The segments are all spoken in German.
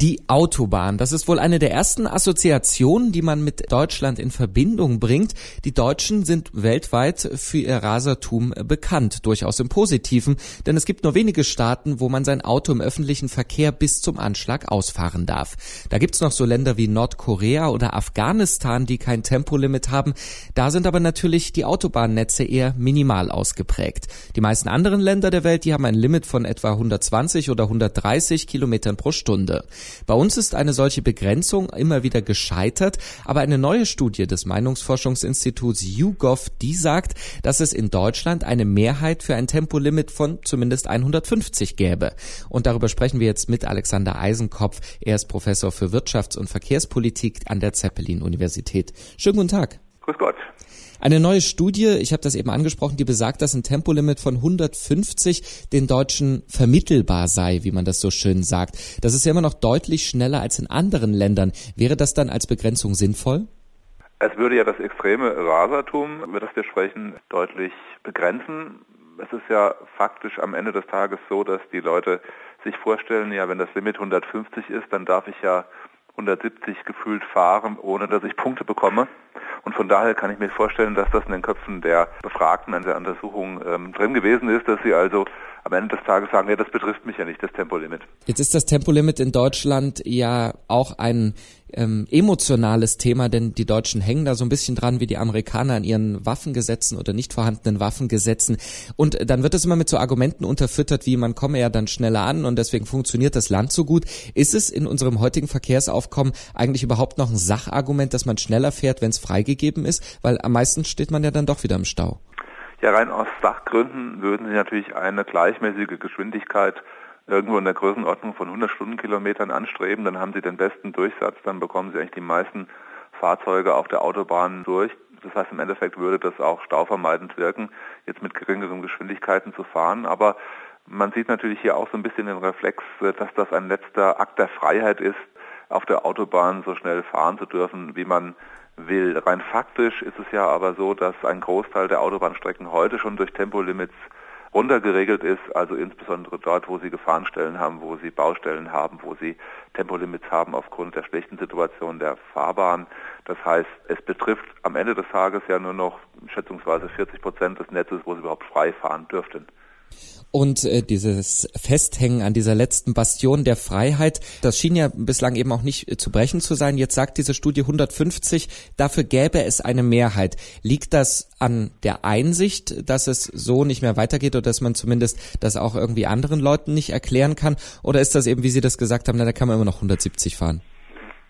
Die Autobahn, das ist wohl eine der ersten Assoziationen, die man mit Deutschland in Verbindung bringt. Die Deutschen sind weltweit für ihr Rasertum bekannt, durchaus im Positiven, denn es gibt nur wenige Staaten, wo man sein Auto im öffentlichen Verkehr bis zum Anschlag ausfahren darf. Da gibt's noch so Länder wie Nordkorea oder Afghanistan, die kein Tempolimit haben. Da sind aber natürlich die Autobahnnetze eher minimal ausgeprägt. Die meisten anderen Länder der Welt, die haben ein Limit von etwa 120 oder 130 Kilometern pro Stunde. Bei uns ist eine solche Begrenzung immer wieder gescheitert, aber eine neue Studie des Meinungsforschungsinstituts YouGov, die sagt, dass es in Deutschland eine Mehrheit für ein Tempolimit von zumindest 150 gäbe. Und darüber sprechen wir jetzt mit Alexander Eisenkopf. Er ist Professor für Wirtschafts- und Verkehrspolitik an der Zeppelin-Universität. Schönen guten Tag. Grüß Gott. Eine neue Studie, ich habe das eben angesprochen, die besagt, dass ein Tempolimit von 150 den Deutschen vermittelbar sei, wie man das so schön sagt. Das ist ja immer noch deutlich schneller als in anderen Ländern. Wäre das dann als Begrenzung sinnvoll? Es würde ja das extreme Rasertum, über das wir sprechen, deutlich begrenzen. Es ist ja faktisch am Ende des Tages so, dass die Leute sich vorstellen, ja, wenn das Limit 150 ist, dann darf ich ja 170 gefühlt fahren, ohne dass ich Punkte bekomme. Und von daher kann ich mir vorstellen, dass das in den Köpfen der Befragten an der Untersuchung ähm, drin gewesen ist, dass sie also am Ende des Tages sagen, ja, das betrifft mich ja nicht, das Tempolimit. Jetzt ist das Tempolimit in Deutschland ja auch ein ähm, emotionales Thema, denn die Deutschen hängen da so ein bisschen dran wie die Amerikaner an ihren Waffengesetzen oder nicht vorhandenen Waffengesetzen. Und dann wird es immer mit so Argumenten unterfüttert, wie man komme ja dann schneller an und deswegen funktioniert das Land so gut. Ist es in unserem heutigen Verkehrsaufkommen eigentlich überhaupt noch ein Sachargument, dass man schneller fährt, wenn es freigegeben ist? Weil am meisten steht man ja dann doch wieder im Stau. Ja, rein aus Sachgründen würden Sie natürlich eine gleichmäßige Geschwindigkeit irgendwo in der Größenordnung von 100 Stundenkilometern anstreben, dann haben Sie den besten Durchsatz, dann bekommen Sie eigentlich die meisten Fahrzeuge auf der Autobahn durch. Das heißt, im Endeffekt würde das auch stauvermeidend wirken, jetzt mit geringeren Geschwindigkeiten zu fahren. Aber man sieht natürlich hier auch so ein bisschen den Reflex, dass das ein letzter Akt der Freiheit ist, auf der Autobahn so schnell fahren zu dürfen, wie man will. Rein faktisch ist es ja aber so, dass ein Großteil der Autobahnstrecken heute schon durch Tempolimits runtergeregelt ist, also insbesondere dort, wo sie Gefahrenstellen haben, wo sie Baustellen haben, wo sie Tempolimits haben aufgrund der schlechten Situation der Fahrbahn. Das heißt, es betrifft am Ende des Tages ja nur noch schätzungsweise 40 Prozent des Netzes, wo sie überhaupt frei fahren dürften. Und äh, dieses Festhängen an dieser letzten Bastion der Freiheit, das schien ja bislang eben auch nicht äh, zu brechen zu sein. Jetzt sagt diese Studie 150, dafür gäbe es eine Mehrheit. Liegt das an der Einsicht, dass es so nicht mehr weitergeht oder dass man zumindest das auch irgendwie anderen Leuten nicht erklären kann? Oder ist das eben, wie Sie das gesagt haben, na, da kann man immer noch 170 fahren?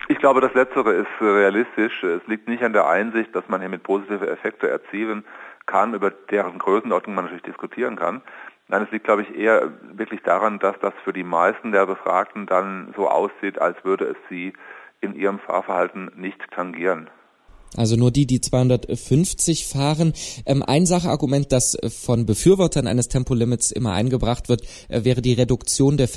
Ich glaube, das Letztere ist realistisch. Es liegt nicht an der Einsicht, dass man hier mit positive Effekte erzielen kann, über deren Größenordnung man natürlich diskutieren kann. Nein, es liegt, glaube ich, eher wirklich daran, dass das für die meisten der Befragten dann so aussieht, als würde es sie in ihrem Fahrverhalten nicht tangieren. Also nur die, die 250 fahren. Ähm, ein Sachargument, das von Befürwortern eines Tempolimits immer eingebracht wird, äh, wäre die Reduktion der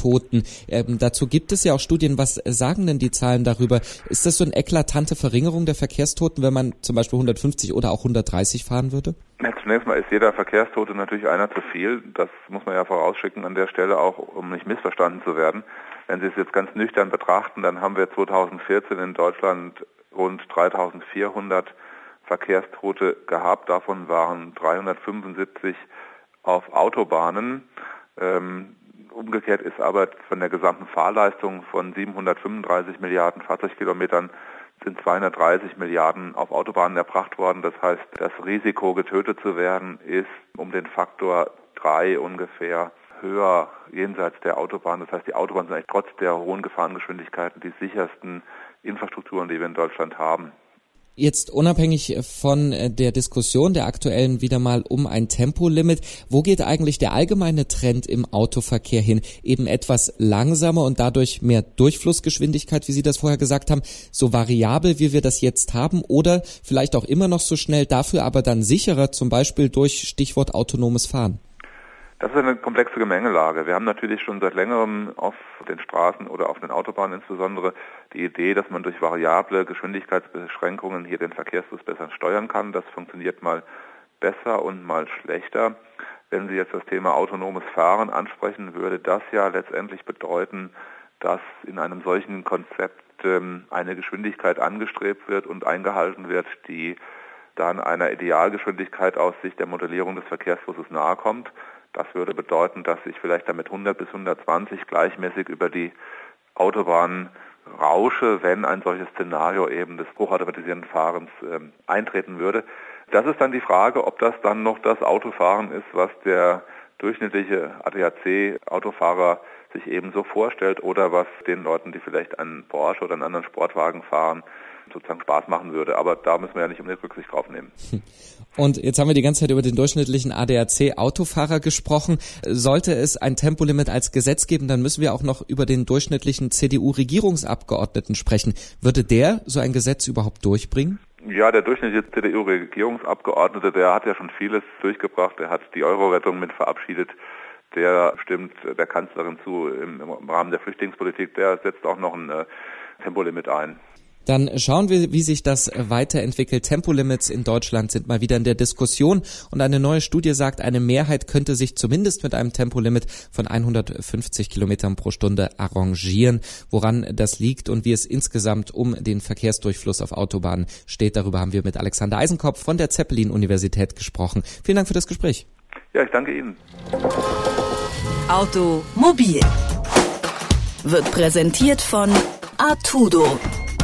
Verkehrstoten. Ähm, dazu gibt es ja auch Studien. Was sagen denn die Zahlen darüber? Ist das so eine eklatante Verringerung der Verkehrstoten, wenn man zum Beispiel 150 oder auch 130 fahren würde? Ja, zunächst mal ist jeder Verkehrstote natürlich einer zu viel. Das muss man ja vorausschicken an der Stelle auch, um nicht missverstanden zu werden. Wenn Sie es jetzt ganz nüchtern betrachten, dann haben wir 2014 in Deutschland rund 3400 Verkehrstote gehabt. Davon waren 375 auf Autobahnen. Ähm, umgekehrt ist aber von der gesamten Fahrleistung von 735 Milliarden Fahrzeugkilometern sind 230 Milliarden auf Autobahnen erbracht worden. Das heißt, das Risiko, getötet zu werden, ist um den Faktor drei ungefähr höher jenseits der Autobahn. Das heißt, die Autobahnen sind eigentlich trotz der hohen Gefahrengeschwindigkeiten die sichersten Infrastrukturen, die wir in Deutschland haben. Jetzt unabhängig von äh, der Diskussion der aktuellen wieder mal um ein Tempolimit, wo geht eigentlich der allgemeine Trend im Autoverkehr hin? Eben etwas langsamer und dadurch mehr Durchflussgeschwindigkeit, wie Sie das vorher gesagt haben, so variabel, wie wir das jetzt haben, oder vielleicht auch immer noch so schnell, dafür aber dann sicherer, zum Beispiel durch Stichwort autonomes Fahren? Das ist eine komplexe Gemengelage. Wir haben natürlich schon seit längerem auf den Straßen oder auf den Autobahnen insbesondere die Idee, dass man durch variable Geschwindigkeitsbeschränkungen hier den Verkehrsfluss besser steuern kann. Das funktioniert mal besser und mal schlechter. Wenn Sie jetzt das Thema autonomes Fahren ansprechen, würde das ja letztendlich bedeuten, dass in einem solchen Konzept ähm, eine Geschwindigkeit angestrebt wird und eingehalten wird, die dann einer Idealgeschwindigkeit aus Sicht der Modellierung des Verkehrsflusses nahe kommt. Das würde bedeuten, dass ich vielleicht damit 100 bis 120 gleichmäßig über die Autobahn rausche, wenn ein solches Szenario eben des hochautomatisierten Fahrens ähm, eintreten würde. Das ist dann die Frage, ob das dann noch das Autofahren ist, was der durchschnittliche ADAC-Autofahrer sich eben so vorstellt oder was den Leuten, die vielleicht einen Porsche oder einen anderen Sportwagen fahren, sozusagen Spaß machen würde. Aber da müssen wir ja nicht unbedingt Rücksicht drauf nehmen. Und jetzt haben wir die ganze Zeit über den durchschnittlichen ADAC-Autofahrer gesprochen. Sollte es ein Tempolimit als Gesetz geben, dann müssen wir auch noch über den durchschnittlichen CDU-Regierungsabgeordneten sprechen. Würde der so ein Gesetz überhaupt durchbringen? Ja, der durchschnittliche CDU-Regierungsabgeordnete, der hat ja schon vieles durchgebracht. Der hat die Euro-Rettung mit verabschiedet. Der stimmt der Kanzlerin zu im, im Rahmen der Flüchtlingspolitik. Der setzt auch noch ein äh, Tempolimit ein. Dann schauen wir, wie sich das weiterentwickelt. Tempolimits in Deutschland sind mal wieder in der Diskussion und eine neue Studie sagt, eine Mehrheit könnte sich zumindest mit einem Tempolimit von 150 Kilometern pro Stunde arrangieren. Woran das liegt und wie es insgesamt um den Verkehrsdurchfluss auf Autobahnen steht, darüber haben wir mit Alexander Eisenkopf von der Zeppelin-Universität gesprochen. Vielen Dank für das Gespräch. Ja, ich danke Ihnen. Automobil wird präsentiert von Artudo